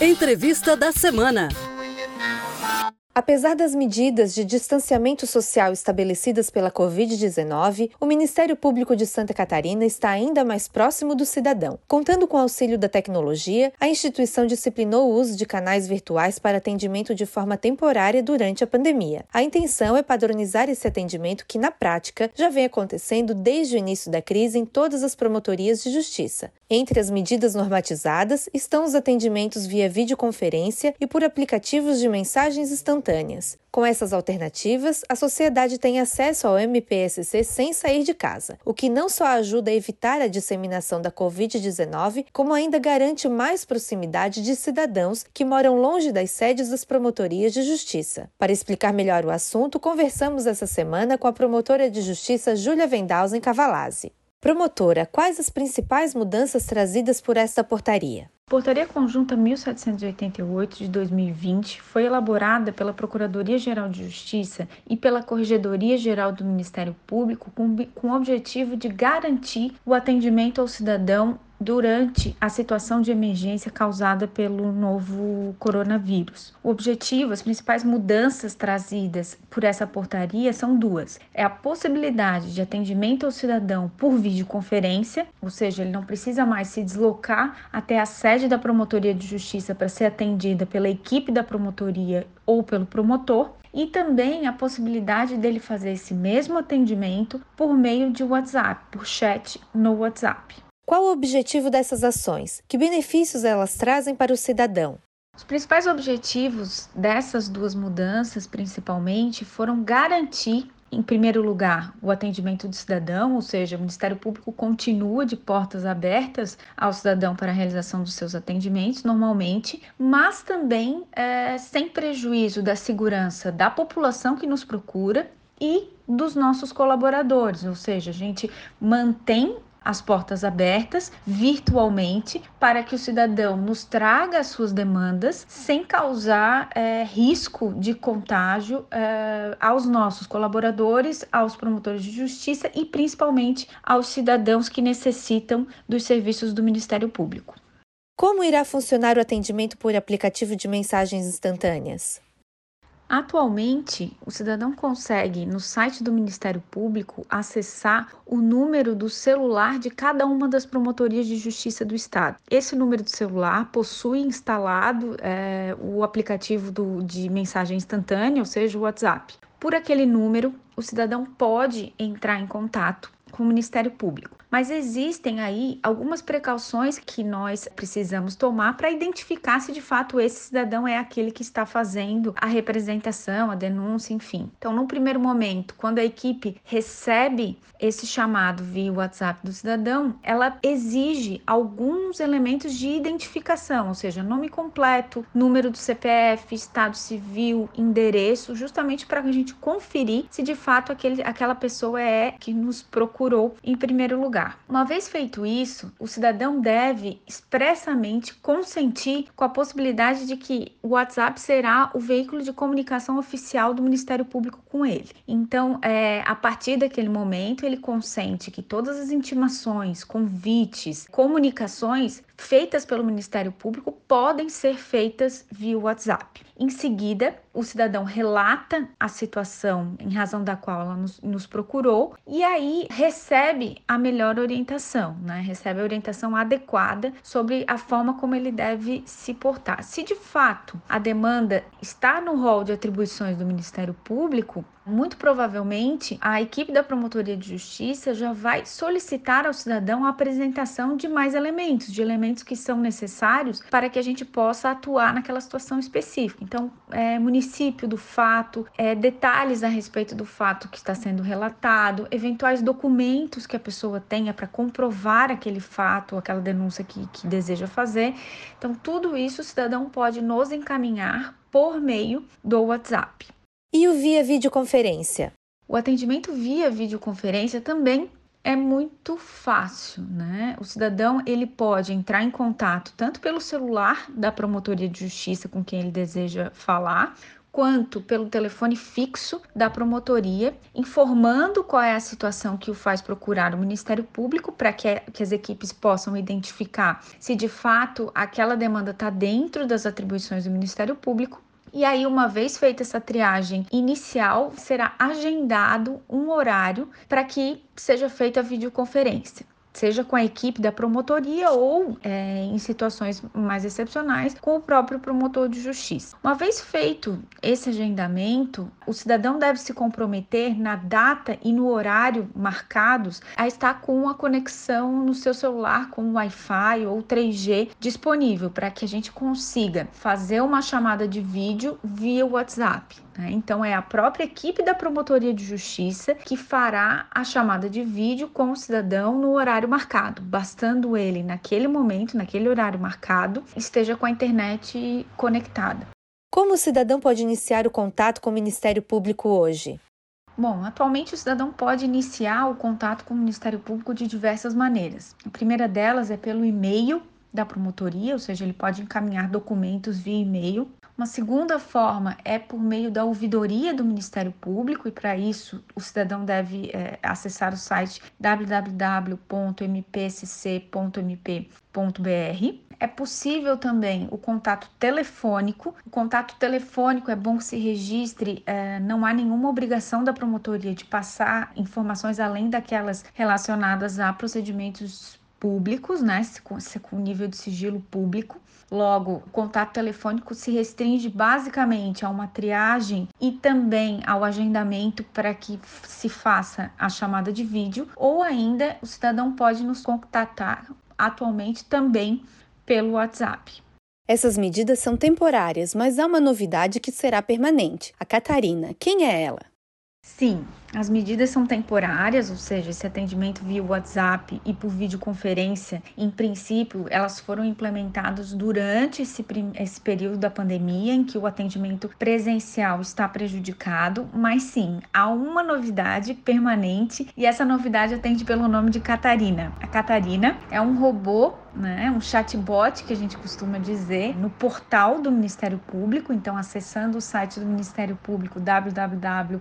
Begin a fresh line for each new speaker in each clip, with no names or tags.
Entrevista da semana.
Apesar das medidas de distanciamento social estabelecidas pela Covid-19, o Ministério Público de Santa Catarina está ainda mais próximo do cidadão. Contando com o auxílio da tecnologia, a instituição disciplinou o uso de canais virtuais para atendimento de forma temporária durante a pandemia. A intenção é padronizar esse atendimento que, na prática, já vem acontecendo desde o início da crise em todas as promotorias de justiça. Entre as medidas normatizadas estão os atendimentos via videoconferência e por aplicativos de mensagens instantâneas. Com essas alternativas, a sociedade tem acesso ao MPSC sem sair de casa, o que não só ajuda a evitar a disseminação da Covid-19, como ainda garante mais proximidade de cidadãos que moram longe das sedes das promotorias de justiça. Para explicar melhor o assunto, conversamos essa semana com a promotora de justiça Júlia Vendausen Cavalazzi. Promotora, quais as principais mudanças trazidas por esta portaria?
Portaria Conjunta 1788 de 2020 foi elaborada pela Procuradoria-Geral de Justiça e pela Corregedoria-Geral do Ministério Público com, o objetivo de garantir o atendimento ao cidadão durante a situação de emergência causada pelo novo coronavírus. O objetivo, as principais mudanças trazidas por essa portaria são duas: é a possibilidade de atendimento ao cidadão por videoconferência, ou seja, ele não precisa mais se deslocar até a sede da promotoria de justiça para ser atendida pela equipe da promotoria ou pelo promotor, e também a possibilidade dele fazer esse mesmo atendimento por meio de WhatsApp, por chat no WhatsApp.
Qual o objetivo dessas ações? Que benefícios elas trazem para o cidadão?
Os principais objetivos dessas duas mudanças, principalmente, foram garantir em primeiro lugar, o atendimento do cidadão, ou seja, o Ministério Público continua de portas abertas ao cidadão para a realização dos seus atendimentos, normalmente, mas também é, sem prejuízo da segurança da população que nos procura e dos nossos colaboradores, ou seja, a gente mantém as portas abertas virtualmente para que o cidadão nos traga as suas demandas sem causar é, risco de contágio é, aos nossos colaboradores, aos promotores de justiça e principalmente aos cidadãos que necessitam dos serviços do Ministério Público.
Como irá funcionar o atendimento por aplicativo de mensagens instantâneas?
Atualmente, o cidadão consegue, no site do Ministério Público, acessar o número do celular de cada uma das promotorias de justiça do Estado. Esse número do celular possui instalado é, o aplicativo do, de mensagem instantânea, ou seja, o WhatsApp. Por aquele número, o cidadão pode entrar em contato com o Ministério Público. Mas existem aí algumas precauções que nós precisamos tomar para identificar se de fato esse cidadão é aquele que está fazendo a representação, a denúncia, enfim. Então, no primeiro momento, quando a equipe recebe esse chamado via WhatsApp do cidadão, ela exige alguns elementos de identificação, ou seja, nome completo, número do CPF, estado civil, endereço, justamente para a gente conferir se de fato aquele, aquela pessoa é que nos procurou em primeiro lugar Uma vez feito isso, o cidadão deve expressamente consentir com a possibilidade de que o WhatsApp será o veículo de comunicação oficial do Ministério Público com ele. Então, é, a partir daquele momento, ele consente que todas as intimações, convites, comunicações feitas pelo Ministério Público podem ser feitas via WhatsApp. Em seguida, o cidadão relata a situação em razão da qual ela nos, nos, procurou e aí recebe a melhor orientação, né? Recebe a orientação adequada sobre a forma como ele deve se portar. Se de fato a demanda está no rol de atribuições do Ministério Público, muito provavelmente a equipe da Promotoria de Justiça já vai solicitar ao cidadão a apresentação de mais elementos, de elementos que são necessários para que a gente possa atuar naquela situação específica. Então, é, município do fato, é, detalhes a respeito do fato que está sendo relatado, eventuais documentos que a pessoa tenha para comprovar aquele fato, aquela denúncia que, que deseja fazer. Então, tudo isso o cidadão pode nos encaminhar por meio do WhatsApp.
E o via videoconferência?
O atendimento via videoconferência também é muito fácil, né? O cidadão ele pode entrar em contato tanto pelo celular da promotoria de justiça com quem ele deseja falar, quanto pelo telefone fixo da promotoria, informando qual é a situação que o faz procurar o Ministério Público para que, que as equipes possam identificar se de fato aquela demanda está dentro das atribuições do Ministério Público e aí, uma vez feita essa triagem inicial, será agendado um horário para que seja feita a videoconferência seja com a equipe da promotoria ou, é, em situações mais excepcionais, com o próprio promotor de justiça. Uma vez feito esse agendamento, o cidadão deve se comprometer na data e no horário marcados a estar com a conexão no seu celular com Wi-Fi ou 3G disponível para que a gente consiga fazer uma chamada de vídeo via WhatsApp. Né? Então, é a própria equipe da Promotoria de Justiça que fará a chamada de vídeo com o cidadão no horário marcado, bastando ele, naquele momento, naquele horário marcado, esteja com a internet conectada.
Como o cidadão pode iniciar o contato com o Ministério Público hoje?
Bom, atualmente o cidadão pode iniciar o contato com o Ministério Público de diversas maneiras. A primeira delas é pelo e-mail da promotoria, ou seja, ele pode encaminhar documentos via e-mail. Uma segunda forma é por meio da ouvidoria do Ministério Público, e para isso o cidadão deve é, acessar o site www.mpsc.mp.br. É possível também o contato telefônico. O contato telefônico é bom que se registre, é, não há nenhuma obrigação da promotoria de passar informações além daquelas relacionadas a procedimentos públicos, né, com, com nível de sigilo público. Logo, o contato telefônico se restringe basicamente a uma triagem e também ao agendamento para que se faça a chamada de vídeo, ou ainda o cidadão pode nos contatar atualmente também pelo WhatsApp.
Essas medidas são temporárias, mas há uma novidade que será permanente. A Catarina, quem é ela?
Sim, as medidas são temporárias, ou seja, esse atendimento via WhatsApp e por videoconferência, em princípio, elas foram implementadas durante esse, esse período da pandemia, em que o atendimento presencial está prejudicado, mas sim, há uma novidade permanente e essa novidade atende pelo nome de Catarina. A Catarina é um robô né, um chatbot que a gente costuma dizer, no portal do Ministério Público. Então, acessando o site do Ministério Público www.mpsc.mp.br,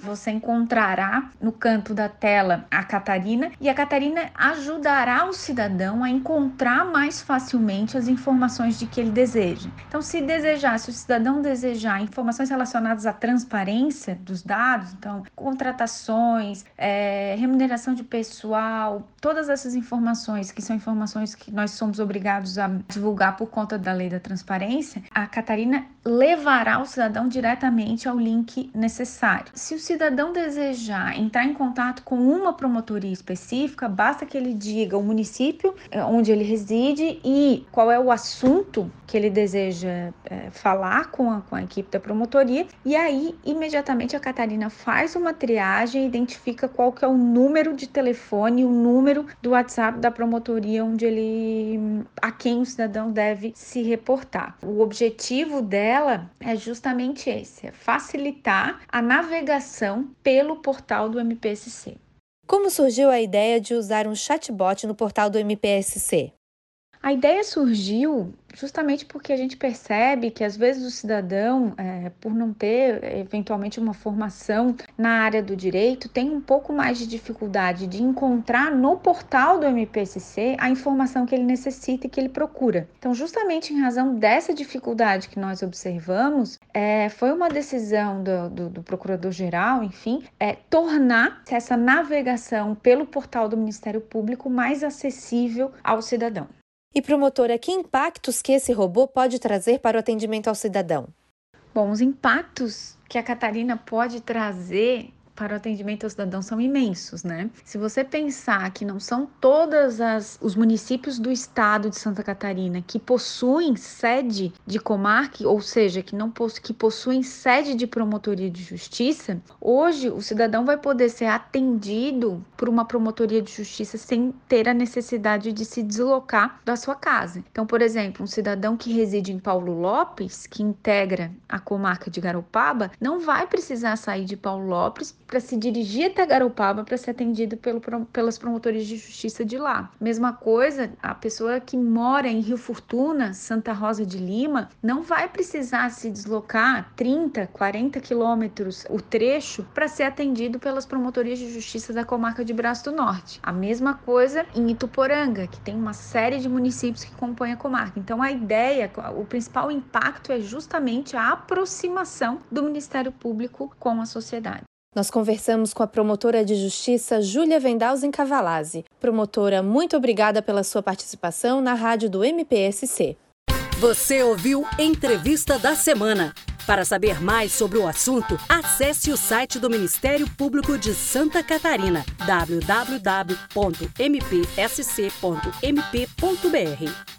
você encontrará no canto da tela a Catarina e a Catarina ajudará o cidadão a encontrar mais facilmente as informações de que ele deseja. Então, se desejar, se o cidadão desejar informações relacionadas à transparência dos dados, então contratações, é, remuneração de pessoal todas essas informações, que são informações que nós somos obrigados a divulgar por conta da lei da transparência, a Catarina levará o cidadão diretamente ao link necessário. Se o cidadão desejar entrar em contato com uma promotoria específica, basta que ele diga o município eh, onde ele reside e qual é o assunto que ele deseja é, falar com a, com a equipe da promotoria, e aí imediatamente a Catarina faz uma triagem e identifica qual que é o número de telefone, o número do WhatsApp da promotoria onde ele a quem o cidadão deve se reportar. O objetivo dela é justamente esse, é facilitar a navegação pelo portal do MPSC.
Como surgiu a ideia de usar um chatbot no portal do MPSC?
A ideia surgiu justamente porque a gente percebe que às vezes o cidadão, é, por não ter eventualmente uma formação na área do direito, tem um pouco mais de dificuldade de encontrar no portal do MPCC a informação que ele necessita e que ele procura. Então, justamente em razão dessa dificuldade que nós observamos, é, foi uma decisão do, do, do procurador-geral, enfim, é, tornar essa navegação pelo portal do Ministério Público mais acessível ao cidadão.
E promotora, que impactos que esse robô pode trazer para o atendimento ao cidadão?
Bom, os impactos que a Catarina pode trazer para o atendimento ao cidadão são imensos, né? Se você pensar que não são todos os municípios do estado de Santa Catarina que possuem sede de comarca, ou seja, que não que possuem sede de promotoria de justiça, hoje o cidadão vai poder ser atendido por uma promotoria de justiça sem ter a necessidade de se deslocar da sua casa. Então, por exemplo, um cidadão que reside em Paulo Lopes, que integra a comarca de Garopaba, não vai precisar sair de Paulo Lopes para se dirigir até Garopaba para ser atendido pelo, pelas promotorias de justiça de lá. Mesma coisa, a pessoa que mora em Rio Fortuna, Santa Rosa de Lima, não vai precisar se deslocar 30, 40 quilômetros o trecho para ser atendido pelas promotorias de justiça da comarca de Braço do Norte. A mesma coisa em Ituporanga, que tem uma série de municípios que compõem a comarca. Então, a ideia, o principal impacto é justamente a aproximação do Ministério Público com a sociedade.
Nós conversamos com a promotora de justiça Júlia Vendalzen Cavalazzi. Promotora, muito obrigada pela sua participação na rádio do MPSC.
Você ouviu Entrevista da Semana. Para saber mais sobre o assunto, acesse o site do Ministério Público de Santa Catarina, www.mpsc.mp.br.